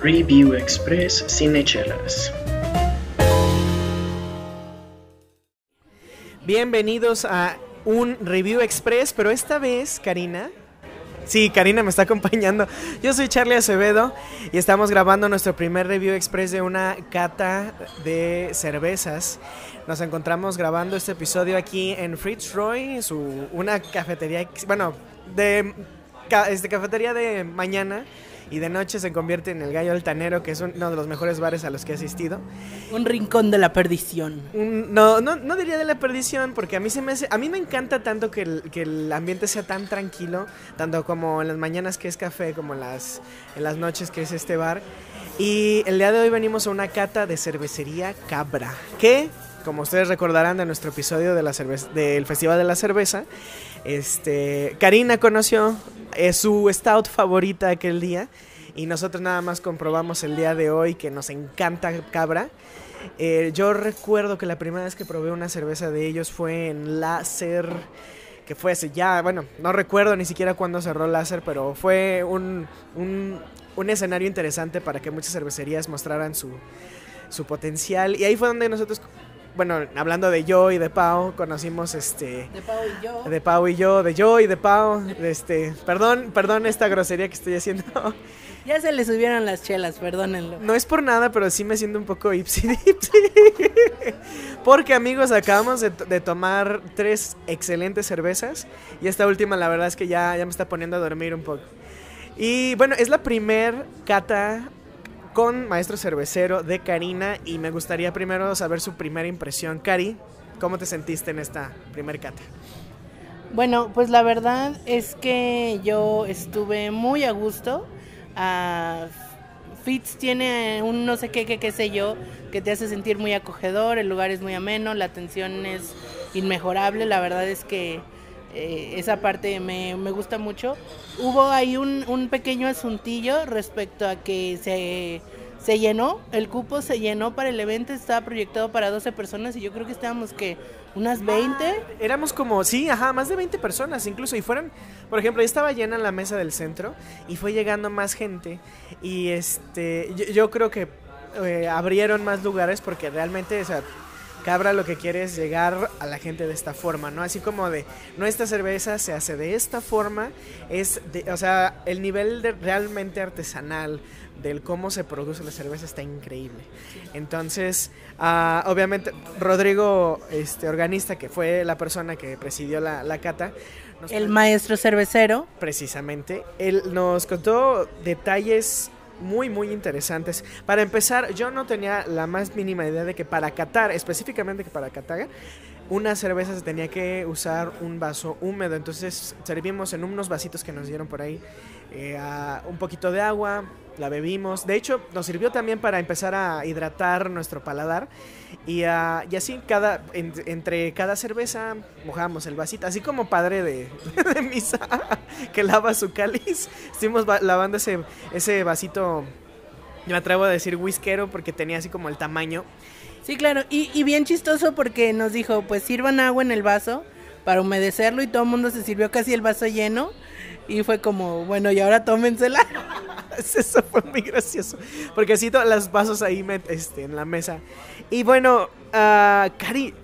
Review Express Cinechelas. Bienvenidos a un Review Express, pero esta vez, Karina. Sí, Karina me está acompañando. Yo soy Charlie Acevedo y estamos grabando nuestro primer Review Express de una cata de cervezas. Nos encontramos grabando este episodio aquí en Fritz Roy, su, una cafetería, bueno, de, ca- este, cafetería de mañana y de noche se convierte en el Gallo Altanero, que es uno de los mejores bares a los que he asistido. Un rincón de la perdición. Un- no, no, no diría de la perdición, porque a mí se me hace, a mí me encanta tanto que el, que el ambiente sea tan tranquilo, tanto como en las mañanas que es café, como en las, en las noches que es este bar. Y el día de hoy venimos a una cata de cervecería Cabra, que, como ustedes recordarán de nuestro episodio de la del Festival de la Cerveza, este, Karina conoció eh, su stout favorita aquel día. Y nosotros nada más comprobamos el día de hoy que nos encanta Cabra. Eh, yo recuerdo que la primera vez que probé una cerveza de ellos fue en Láser, que fue hace ya, bueno, no recuerdo ni siquiera cuándo cerró Láser, pero fue un, un, un escenario interesante para que muchas cervecerías mostraran su, su potencial. Y ahí fue donde nosotros, bueno, hablando de yo y de Pau, conocimos este... De Pau y yo. De Pau y yo, de yo y de Pau, de este, perdón, perdón esta grosería que estoy haciendo. Ya se le subieron las chelas, perdónenlo. No es por nada, pero sí me siento un poco ipsy dipsy. Porque amigos, acabamos de, de tomar tres excelentes cervezas. Y esta última la verdad es que ya, ya me está poniendo a dormir un poco. Y bueno, es la primer cata con maestro cervecero de Karina. Y me gustaría primero saber su primera impresión. Cari, ¿cómo te sentiste en esta primer cata? Bueno, pues la verdad es que yo estuve muy a gusto. Ah, Fitz tiene un no sé qué, qué, qué sé yo, que te hace sentir muy acogedor, el lugar es muy ameno, la atención es inmejorable, la verdad es que eh, esa parte me, me gusta mucho. Hubo ahí un, un pequeño asuntillo respecto a que se, se llenó, el cupo se llenó para el evento, estaba proyectado para 12 personas y yo creo que estábamos que unas 20. Éramos como, sí, ajá, más de 20 personas incluso. Y fueron, por ejemplo, ahí estaba llena la mesa del centro y fue llegando más gente. Y este, yo, yo creo que eh, abrieron más lugares porque realmente, o sea, Cabra lo que quiere es llegar a la gente de esta forma, ¿no? Así como de, nuestra cerveza se hace de esta forma, es, de, o sea, el nivel de realmente artesanal del cómo se produce la cerveza está increíble. Entonces, ah, obviamente, Rodrigo, este organista, que fue la persona que presidió la, la cata, nos El maestro cervecero. precisamente, él nos contó detalles muy muy interesantes. Para empezar, yo no tenía la más mínima idea de que para catar, específicamente que para catar, una cerveza se tenía que usar un vaso húmedo. Entonces servimos en unos vasitos que nos dieron por ahí eh, un poquito de agua, la bebimos. De hecho, nos sirvió también para empezar a hidratar nuestro paladar. Y, ah, y así, cada, en- entre cada cerveza mojamos el vasito. Así como padre de, misa que lava su cáliz. Estuvimos va- lavando ese, ese vasito, me atrevo a decir whiskero, porque tenía así como el tamaño. Sí, claro. Y, bien chistoso porque nos dijo, pues sirvan agua en el vaso para humedecerlo y todo el mundo se sirvió casi el vaso lleno. Y fue como, bueno, y ahora tómensela. Eso fue muy gracioso. Porque así todos los vasos ahí me- este, en la mesa. Y bueno, ah, Cari,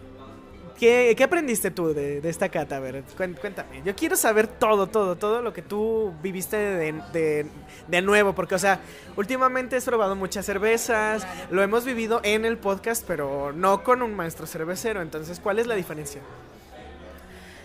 ¿qué, qué aprendiste tú de, de esta cata? A ver, cuéntame. Yo quiero saber todo, todo, todo lo que tú viviste de, de- de nuevo. Porque, o sea, últimamente has probado muchas cervezas. Lo hemos vivido en el podcast, pero no con un maestro cervecero. Entonces, ¿cuál es la diferencia?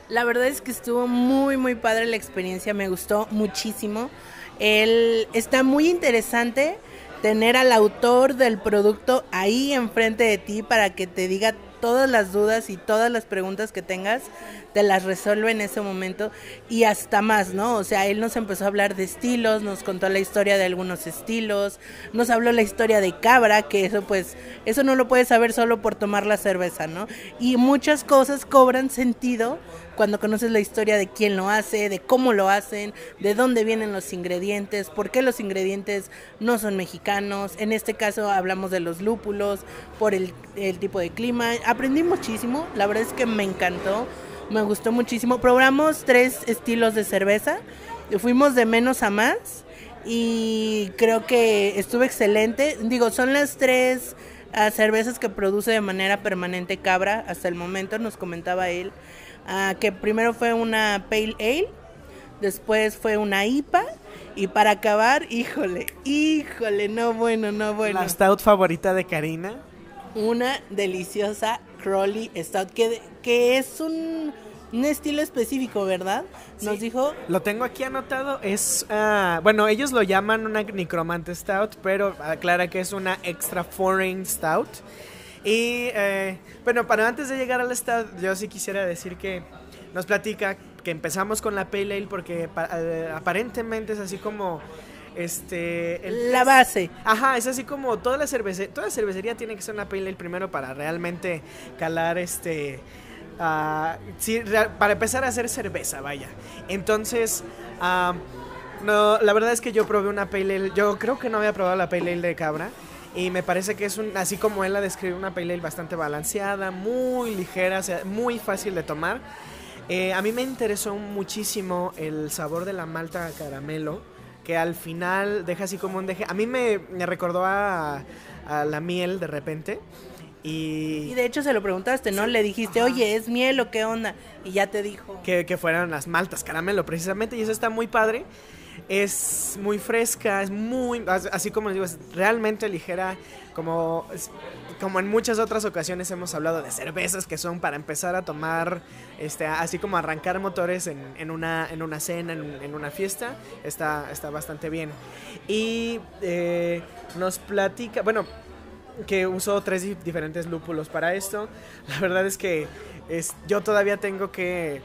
La verdad es que estuvo muy, muy padre la experiencia, me gustó muchísimo. El, está muy interesante tener al autor del producto ahí enfrente de ti para que te diga todas las dudas y todas las preguntas que tengas, te las resuelve en ese momento y hasta más, ¿no? O sea, él nos empezó a hablar de estilos, nos contó la historia de algunos estilos, nos habló la historia de cabra, que eso pues, eso no lo puedes saber solo por tomar la cerveza, ¿no? Y muchas cosas cobran sentido cuando conoces la historia de quién lo hace, de cómo lo hacen, de dónde vienen los ingredientes, por qué los ingredientes no son mexicanos. En este caso hablamos de los lúpulos, por el, tipo de clima. Aprendí muchísimo, la verdad es que me encantó, me gustó muchísimo. Probamos tres estilos de cerveza, fuimos de menos a más. y creo que estuvo excelente. Digo, son las tres ah, cervezas que produce de manera permanente Cabra hasta el momento, nos comentaba él, ah, que primero fue una Pale Ale, después fue una IPA y para acabar, híjole, híjole, no bueno, no bueno. La stout favorita de Karina. Una deliciosa Crowley Stout, que, que es un, un estilo específico, ¿verdad? Nos Sí. dijo Lo tengo aquí anotado. Es. ah, bueno, ellos lo llaman una Necromante Stout, pero aclara que es una Extra Foreign Stout. Y eh, bueno, para antes de llegar al Stout, yo sí quisiera decir que nos platica que empezamos con la Pale Ale porque eh, aparentemente es así como. Este. el- la base. Ajá, es así como toda la cervecería, toda cervecería tiene que ser una pale ale primero para realmente calar este ah, sí, para empezar a hacer cerveza, vaya. Entonces, ah, no, la verdad es que yo probé una pale ale, yo creo que no había probado la pale ale de cabra y me parece que es un así como él la describe una pale ale bastante balanceada, muy ligera, muy fácil de tomar. Eh, a mí me interesó muchísimo el sabor de la malta caramelo, que al final deja así como un deje. A mí me, me recordó a la miel de repente. Y Y de hecho se lo preguntaste, ¿no? Le dijiste, oye, ¿es miel o qué onda? Y ya te dijo. que, que fueran las maltas caramelo precisamente. Y eso está muy padre. Es muy fresca, es muy, as- así como les digo, es realmente ligera, como, es- como en muchas otras ocasiones hemos hablado de cervezas que son para empezar a tomar, este, así como arrancar motores en, en una, en una cena, en, en una fiesta, está, está bastante bien. Y eh, nos platica, bueno, que usó tres di- diferentes lúpulos para esto. La verdad es que es, yo todavía tengo que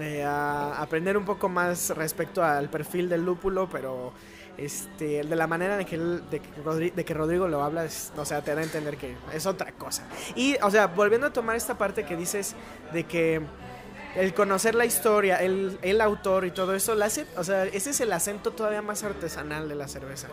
eh, aprender un poco más respecto al perfil del lúpulo, pero este, de la manera de que, él- de, que Rodri- de que Rodrigo lo habla, es- o sea, te da a entender que es otra cosa. Y, o sea, volviendo a tomar esta parte que dices de que el conocer la historia, el, el autor y todo eso, la hace, o sea, ese es el acento todavía más artesanal de la cerveza,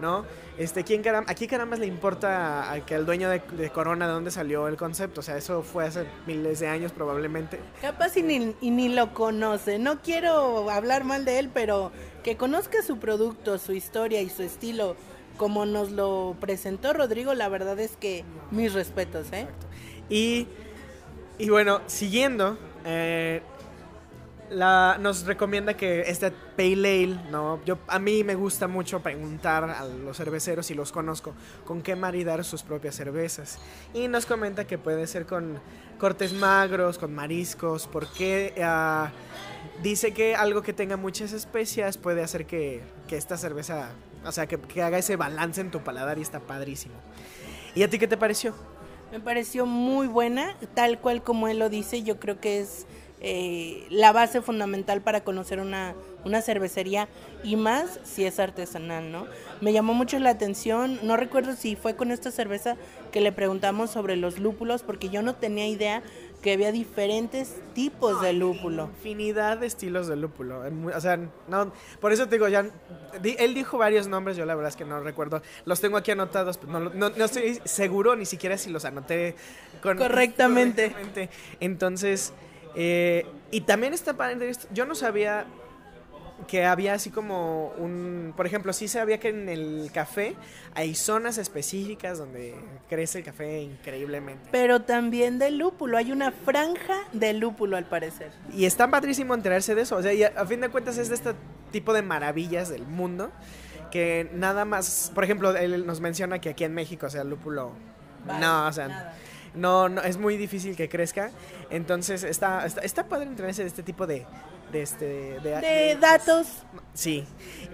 ¿no? Este, ¿quién caram- aquí carambas le importa a, que al dueño de, de Corona de dónde salió el concepto? O sea, eso fue hace miles de años probablemente. Capaz y ni, y ni lo conoce. No quiero hablar mal de él, pero que conozca su producto, su historia y su estilo como nos lo presentó Rodrigo, la verdad es que mis respetos, ¿eh? Y, y bueno, siguiendo, eh, la, nos recomienda que este Pale Ale, ¿no? Yo, a mí me gusta mucho preguntar a los cerveceros, si los conozco, con qué maridar sus propias cervezas. Y nos comenta que puede ser con cortes magros, con mariscos, porque ah, dice que algo que tenga muchas especias puede hacer que, que esta cerveza, o sea, que, que haga ese balance en tu paladar y está padrísimo. ¿Y a ti qué te pareció? Me pareció muy buena, tal cual como él lo dice, yo creo que es eh, la base fundamental para conocer una, una cervecería y más si es artesanal, ¿no? Me llamó mucho la atención, no recuerdo si fue con esta cerveza que le preguntamos sobre los lúpulos, porque yo no tenía idea que había diferentes tipos de lúpulo. Infinidad de estilos de lúpulo. mu- O sea, no, por eso te digo, ya. él dijo varios nombres, yo la verdad es que no recuerdo. Los tengo aquí anotados, pero no, no, no estoy seguro ni siquiera si los anoté con- Correctamente. correctamente. Entonces, eh, y también está padre esto. Yo no sabía que había así como un, por ejemplo, sí sabía que en el café hay zonas específicas donde crece el café increíblemente. Pero también de lúpulo, hay una franja de lúpulo al parecer. Y está padrísimo enterarse de eso. O sea, y a, a fin de cuentas es de este tipo de maravillas del mundo que nada más, por ejemplo, él nos menciona que aquí en México, o sea, el lúpulo, Vale, no, o sea, nada. no, no, es muy difícil que crezca. Entonces está, está, está padre enterarse de este tipo de, de este, de, De datos Sí.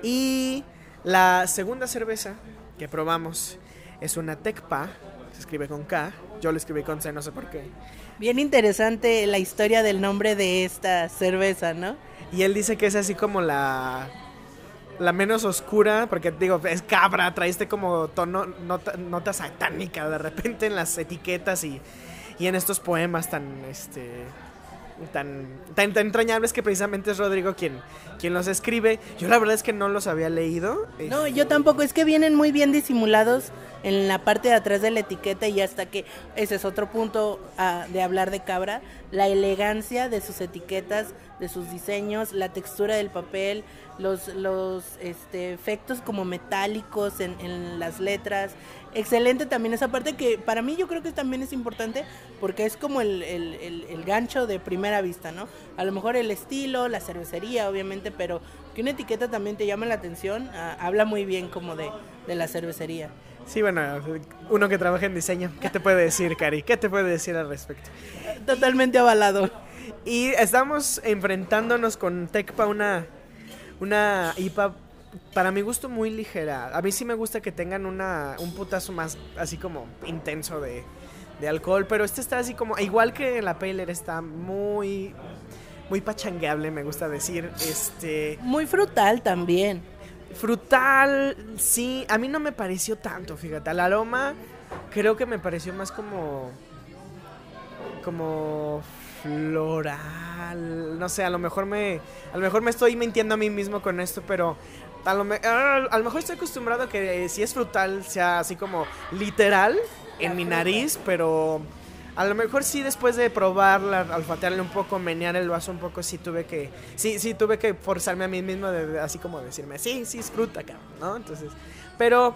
Y la segunda cerveza que probamos es una Tecpa, se escribe con K, yo lo escribí con C, no sé por qué. Bien interesante la historia del nombre de esta cerveza, ¿no? Y él dice que es así como la la menos oscura, porque digo, es cabra, trae este como tono, nota, nota satánica de repente en las etiquetas y, y en estos poemas tan este tan, tan, tan entrañables que precisamente es Rodrigo quien, quien los escribe. Yo la verdad es que no los había leído. No, yo tampoco, es que vienen muy bien disimulados en la parte de atrás de la etiqueta y hasta que ese es otro punto ah, de hablar de cabra, la elegancia de sus etiquetas, de sus diseños, la textura del papel, los, los este, efectos como metálicos en, en las letras. Excelente también esa parte que para mí yo creo que también es importante porque es como el, el, el, el gancho de primera vista, ¿no? A lo mejor el estilo, la cervecería, obviamente, pero que una etiqueta también te llama la atención, ah, habla muy bien como de, de la cervecería. Sí, bueno, uno que trabaja en diseño, ¿qué te puede decir, Cari? ¿Qué te puede decir al respecto? Totalmente avalado. Y estamos enfrentándonos con Tecpa, una, una IPA para mi gusto muy ligera. A mí sí me gusta que tengan una, un putazo más así como intenso de, de alcohol, pero este está así como, igual que la Paler, está muy, muy pachangueable, me gusta decir. Este, Muy frutal también. Frutal, sí, a mí no me pareció tanto, fíjate. El aroma creo que me pareció más como. como floral. No sé, a lo mejor me. A lo mejor me estoy mintiendo a mí mismo con esto, pero. A lo, mejor estoy acostumbrado a que si es frutal sea así como literal en mi nariz, pero a lo mejor sí después de probarla, olfatearle un poco, menear el vaso un poco, sí tuve que, sí, sí tuve que forzarme a mí mismo de, así como decirme, sí, sí es fruta, ¿no? Entonces, pero,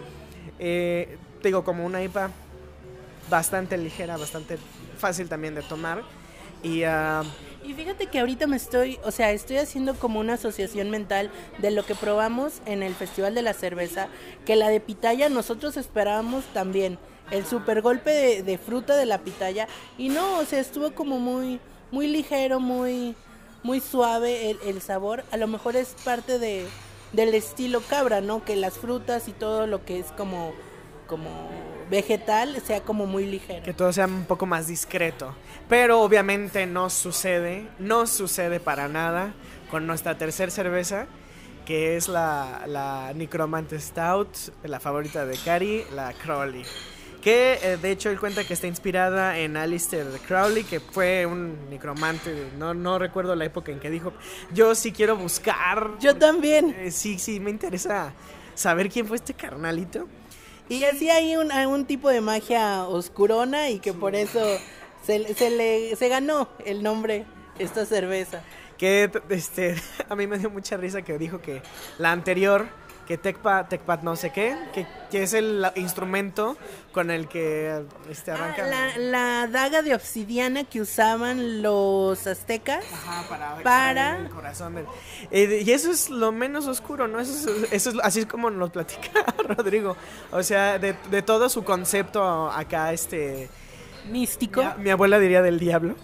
eh, digo, como una IPA bastante ligera, bastante fácil también de tomar. Y ah, Y fíjate que ahorita me estoy, o sea, estoy haciendo como una asociación mental de lo que probamos en el Festival de la Cerveza, que la de pitaya nosotros esperábamos también, el super golpe de, de fruta de la pitaya, y no, o sea, estuvo como muy, muy ligero, muy, muy suave el, el sabor, a lo mejor es parte de, del estilo cabra, ¿no? Que las frutas y todo lo que es como, como vegetal sea como muy ligero. que todo sea un poco más discreto. Pero obviamente no sucede, no sucede para nada con nuestra tercera cerveza, que es la, la Necromante Stout, la favorita de Cari, la Crowley. Que eh, de hecho él cuenta que está inspirada en Alistair Crowley, que fue un necromante, no, no recuerdo la época en que dijo, yo sí quiero buscar, Yo también. eh, sí, sí, me interesa saber quién fue este carnalito. Y así hay un, un tipo de magia oscurona y que por eso se, se le se ganó el nombre esta cerveza. Que este, a mí me dio mucha risa que dijo que la anterior, que Tecpa, Tecpat no sé qué, que, que es el instrumento con el que este, Ah, arranca. la, la daga de obsidiana que usaban los aztecas. Ajá, para, Para- extraer el corazón del- Eh, y eso es lo menos oscuro, ¿no? Eso es, eso es así es como nos platica Rodrigo. O sea, de, de todo su concepto acá, este. Místico. Mi, mi abuela diría del diablo.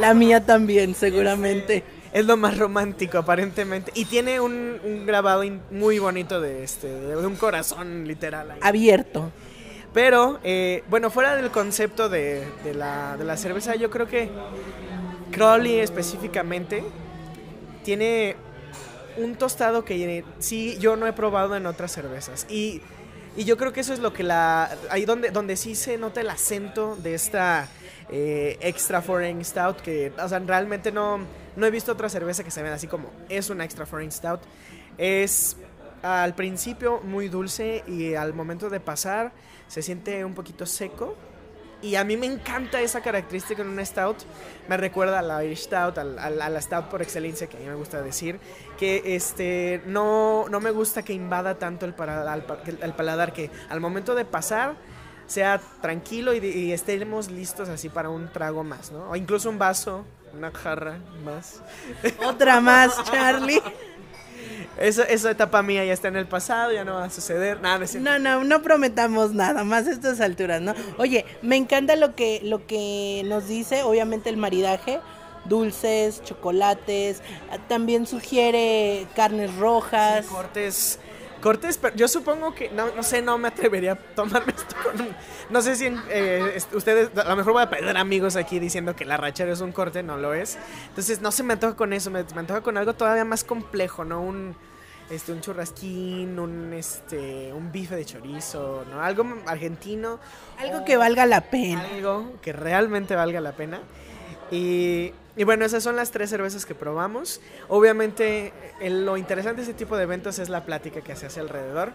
La mía también, seguramente. Es lo más romántico, aparentemente. Y tiene un, un grabado muy bonito de este, de un corazón literal. ahí. Abierto. Pero, eh, bueno, fuera del concepto de, de la, de la cerveza, yo creo que Crowley específicamente tiene un tostado que sí yo no he probado en otras cervezas. Y, y yo creo que eso es lo que la... Ahí donde, donde sí se nota el acento de esta eh, Extra Foreign Stout, que, o sea, realmente no, no he visto otra cerveza que se vea así como es una Extra Foreign Stout. Es al principio muy dulce y al momento de pasar se siente un poquito seco. Y a mí me encanta esa característica en una stout. Me recuerda a la Irish Stout, a, la stout por excelencia, que a mí me gusta decir. Que este no, no me gusta que invada tanto el paladar, que al momento de pasar sea tranquilo y, y estemos listos así para un trago más, ¿no? O incluso un vaso, una jarra más. Otra más, Charlie. Esa, esa etapa mía ya está en el pasado, ya no va a suceder. Nada, no. No, no, no prometamos nada más a estas alturas, ¿no? Oye, me encanta lo que, lo que nos dice, obviamente el maridaje, dulces, chocolates, también sugiere carnes rojas. Cortes. Cortes, pero yo supongo que, no, no sé, no me atrevería a tomarme esto con un- No sé si eh, ustedes, a lo mejor voy a perder amigos aquí diciendo que la rachera es un corte, no lo es. Entonces no se me antoja con eso, me, me antoja con algo todavía más complejo, ¿no? Un, este, un churrasquín, un, este, un bife de chorizo, ¿no? Algo argentino. Algo que valga la pena. Algo que realmente valga la pena. Y, y bueno, esas son las tres cervezas que probamos. Obviamente, el- lo interesante de este tipo de eventos es la plática que se hace alrededor.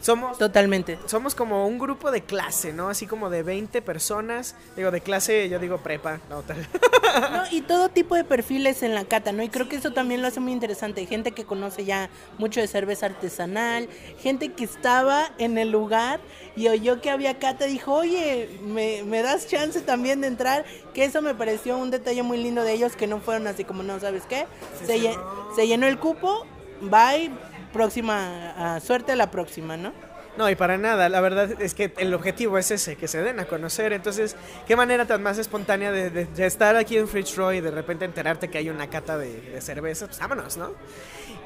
Somos, Totalmente. somos como un grupo de clase, ¿no? Así como de 20 personas. Digo, de clase, yo digo prepa. No, tal. No, y todo tipo de perfiles en la cata, ¿no? Y creo que eso también lo hace muy interesante. Gente que conoce ya mucho de cerveza artesanal, gente que estaba en el lugar y oyó que había cata y dijo, oye, ¿me, me das chance también de entrar? Que eso me pareció un detalle muy lindo de ellos, que no fueron así como, no, ¿sabes qué? Se, lle- se llenó el cupo, bye, próxima, suerte a la próxima, ¿no? No, y para nada, la verdad es que el objetivo es ese, que se den a conocer. Entonces, qué manera tan más espontánea de, de- de estar aquí en Fitzroy y de repente enterarte que hay una cata de, de cerveza. Pues vámonos, ¿no?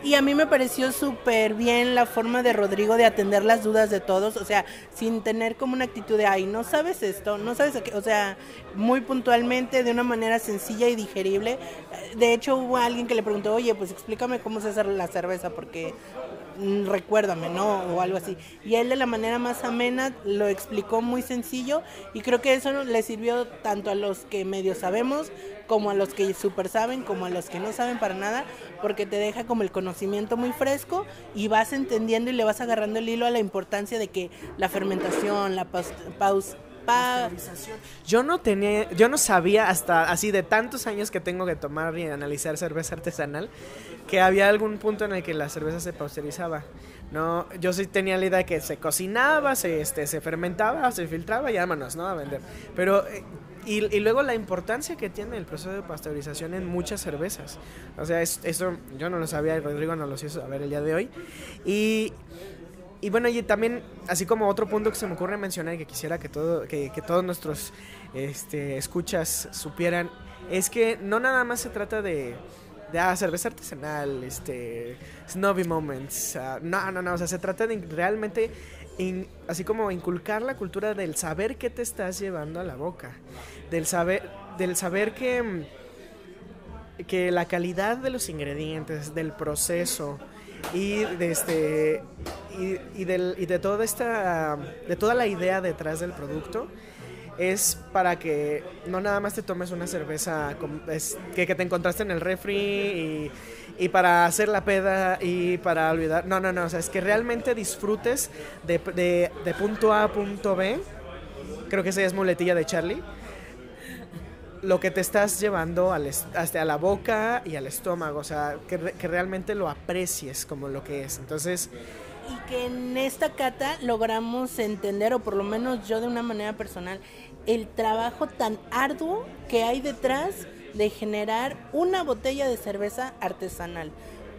Y a mí me pareció súper bien la forma de Rodrigo de atender las dudas de todos, o sea, sin tener como una actitud de, ay, no sabes esto, no sabes, qué", o sea, muy puntualmente, de una manera sencilla y digerible. De hecho, hubo alguien que le preguntó, oye, pues explícame cómo se hace la cerveza, porque recuérdame, ¿no? O algo así. Y él de la manera más amena lo explicó muy sencillo y creo que eso le sirvió tanto a los que medio sabemos como a los que super saben, como a los que no saben para nada, porque te deja como el conocimiento muy fresco y vas entendiendo y le vas agarrando el hilo a la importancia de que la fermentación, la paus, Yo no tenía, yo no sabía hasta así de tantos años que tengo que tomar y analizar cerveza artesanal que había algún punto en el que la cerveza se pasteurizaba. No, yo sí tenía la idea de que se cocinaba, se, este, se fermentaba, se filtraba y vámonos, ¿no? A vender. Pero eh, y, y luego la importancia que tiene el proceso de pasteurización en muchas cervezas. O sea, es- eso yo no lo sabía y Rodrigo no lo hizo saber el día de hoy. Y y bueno, y también, así como otro punto que se me ocurre mencionar y que quisiera que, todo, que, que todos nuestros este, escuchas supieran, es que no nada más se trata de, de ah, cerveza artesanal, este, snobby moments. ah, no, no, no, o sea, se trata de realmente, así como inculcar la cultura del saber qué te estás llevando a la boca, del saber, del saber que... que la calidad de los ingredientes, del proceso y de este y, y del- y de toda esta de toda la idea detrás del producto es para que no nada más te tomes una cerveza es- que, que te encontraste en el refri y, y para hacer la peda y para olvidar. No, no, no. O sea, es que realmente disfrutes de, de- de punto A a punto B. Creo que esa es muletilla de Charlie lo que te estás llevando al hasta a la boca y al estómago, o sea, que, re- que realmente lo aprecies como lo que es. Entonces, y que en esta cata logramos entender, o por lo menos yo de una manera personal, el trabajo tan arduo que hay detrás de generar una botella de cerveza artesanal.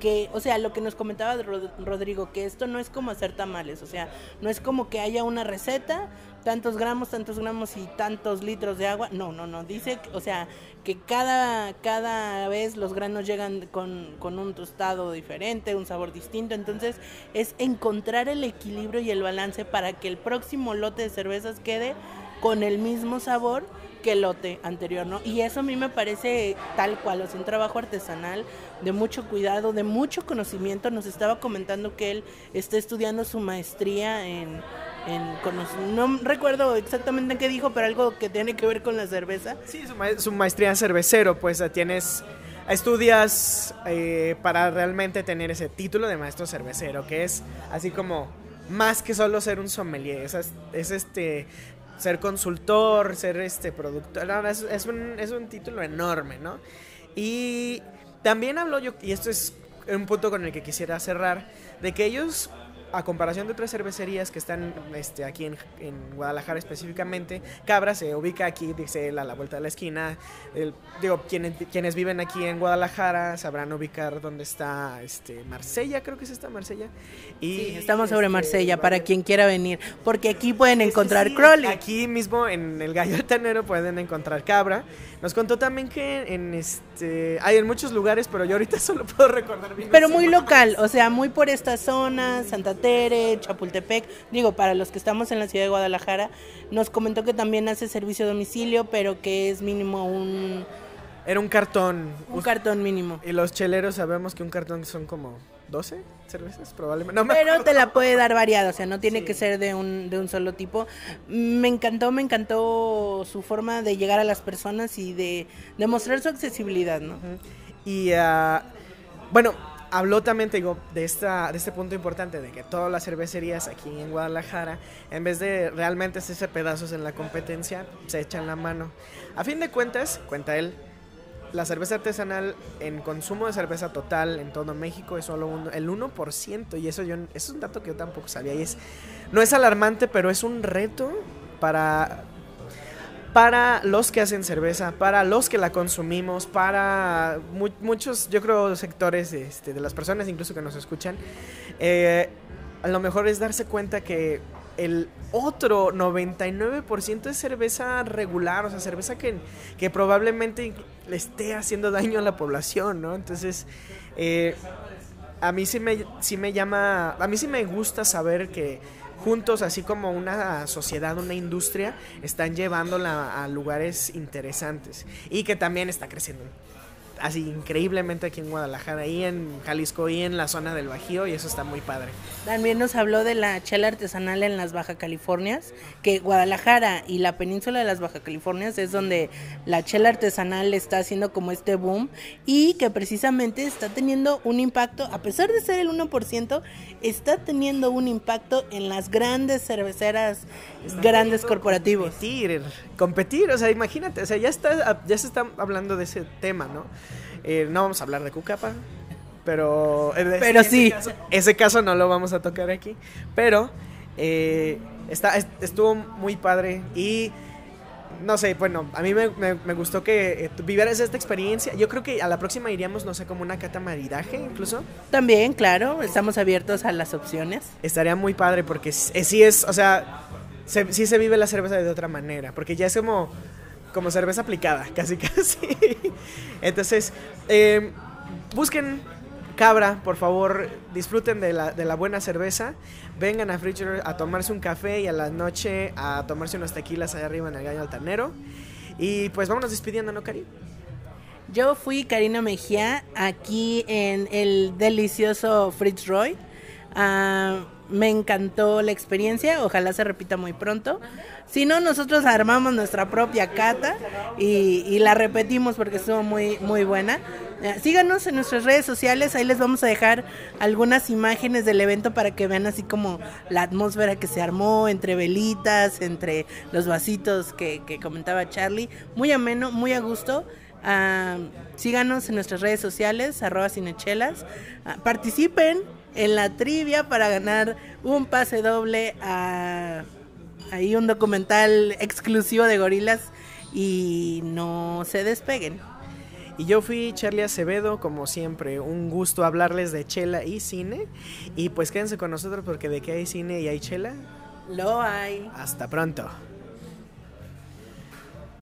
Que, o sea, lo que nos comentaba Rod- Rodrigo, que esto no es como hacer tamales, o sea, no es como que haya una receta, tantos gramos, tantos gramos y tantos litros de agua. No, no, no. Dice, o sea, que cada, cada vez los granos llegan con, con un tostado diferente, un sabor distinto. Entonces, es encontrar el equilibrio y el balance para que el próximo lote de cervezas quede con el mismo sabor que lote anterior, ¿no? Y eso a mí me parece tal cual, o sea, un trabajo artesanal de mucho cuidado, de mucho conocimiento. Nos estaba comentando que él está estudiando su maestría en, en no recuerdo exactamente qué dijo, pero algo que tiene que ver con la cerveza. sí, su, ma- su maestría en cervecero, pues tienes, estudias eh, para realmente tener ese título de maestro cervecero, que es así como más que solo ser un sommelier, es este ser consultor, ser este productor, es, un, es un título enorme, ¿no? Y también hablo yo, y esto es un punto con el que quisiera cerrar, de que ellos, a comparación de otras cervecerías que están este, aquí en, en Guadalajara específicamente, Cabra se ubica aquí, dice él, a la vuelta de la esquina. El- digo, quienes, quienes viven aquí en Guadalajara sabrán ubicar dónde está este, Marsella, creo que es esta Marsella. Y, Sí, estamos sobre este, Marsella para vale. quien quiera venir, porque aquí pueden encontrar sí, Crowley. Aquí mismo en el Gallo Altanero pueden encontrar cabra. Nos contó también que en este hay en muchos lugares, pero yo ahorita solo puedo recordar bien. Pero muy local, o sea, muy por esta zona, Santa Tere, Chapultepec. Digo, para los que estamos en la ciudad de Guadalajara, nos comentó que también hace servicio a domicilio, pero que es mínimo un, Era un cartón. un cartón mínimo. y los cheleros sabemos que un cartón son como 12 cervezas, probablemente. No me Pero acuerdo. te la puede dar variada, o sea, no tiene Sí. que ser de un, de un solo tipo. Me encantó, me encantó su forma de llegar a las personas y de demostrar su accesibilidad, ¿no? Y ah, bueno, habló también, digo, de, esta, de este punto importante, de que todas las cervecerías aquí en Guadalajara, en vez de realmente hacerse pedazos en la competencia, se echan la mano. A fin de cuentas, cuenta él, la cerveza artesanal en consumo de cerveza total en todo México es solo un- el 1% y eso yo eso es un dato que yo tampoco sabía y es no es alarmante, pero es un reto para para los que hacen cerveza, para los que la consumimos, para mu- muchos, yo creo, sectores este, de las personas incluso que nos escuchan, eh, a lo mejor es darse cuenta que el otro 99% es cerveza regular, o sea, cerveza que, que probablemente le esté haciendo daño a la población, ¿no? Entonces, eh, a mí sí me, sí me llama, a mí sí me gusta saber que juntos, así como una sociedad, una industria, están llevándola a lugares interesantes y que también está creciendo así increíblemente aquí en Guadalajara y en Jalisco y en la zona del Bajío y eso está muy padre. También nos habló de la chela artesanal en las Baja Californias, que Guadalajara y la península de las Baja Californias es donde la chela artesanal está haciendo como este boom y que precisamente está teniendo un impacto, a pesar de ser el 1%, está teniendo un impacto en las grandes cerveceras, grandes corporativos. Competir, competir, o sea, imagínate, o sea, ya está, ya se está hablando de ese tema, ¿no? Eh, no vamos a hablar de Cucapa, pero... eh, de- Pero ese sí. caso- ese caso no lo vamos a tocar aquí, pero eh, está, est- estuvo muy padre y... No sé, bueno, a mí me, me- me gustó que eh, vivieras esta experiencia. Yo creo que a la próxima iríamos, no sé, como una cata maridaje incluso. También, claro, estamos abiertos a las opciones. Estaría muy padre porque eh, sí es, o sea, se, sí se vive la cerveza de otra manera, porque ya es como, como cerveza aplicada, casi casi. Entonces, eh, busquen Cabra, por favor, disfruten de la, de la buena cerveza, vengan a Fridger a tomarse un café y a la noche a tomarse unos tequilas allá arriba en el Gallo Altanero. Y pues vámonos despidiendo, ¿no, Cari? Yo fui Karina Mejía aquí en el delicioso Fritz Roy. Ah, me encantó la experiencia, ojalá se repita muy pronto. Si no, nosotros armamos nuestra propia cata y, la repetimos porque estuvo muy, muy buena. Eh, Síganos en nuestras redes sociales, ahí les vamos a dejar algunas imágenes del evento para que vean así como la atmósfera que se armó entre velitas, entre los vasitos que, comentaba Charlie. Muy ameno, muy a gusto. Ah, síganos en nuestras redes sociales, arroba cinechelas. Ah, participen en la trivia para ganar un pase doble a ahí un documental exclusivo de gorilas y no se despeguen. Y yo fui Charlie Acevedo, como siempre, un gusto hablarles de chela y cine. Y pues quédense con nosotros porque de que hay cine y hay chela. Lo hay. Hasta pronto.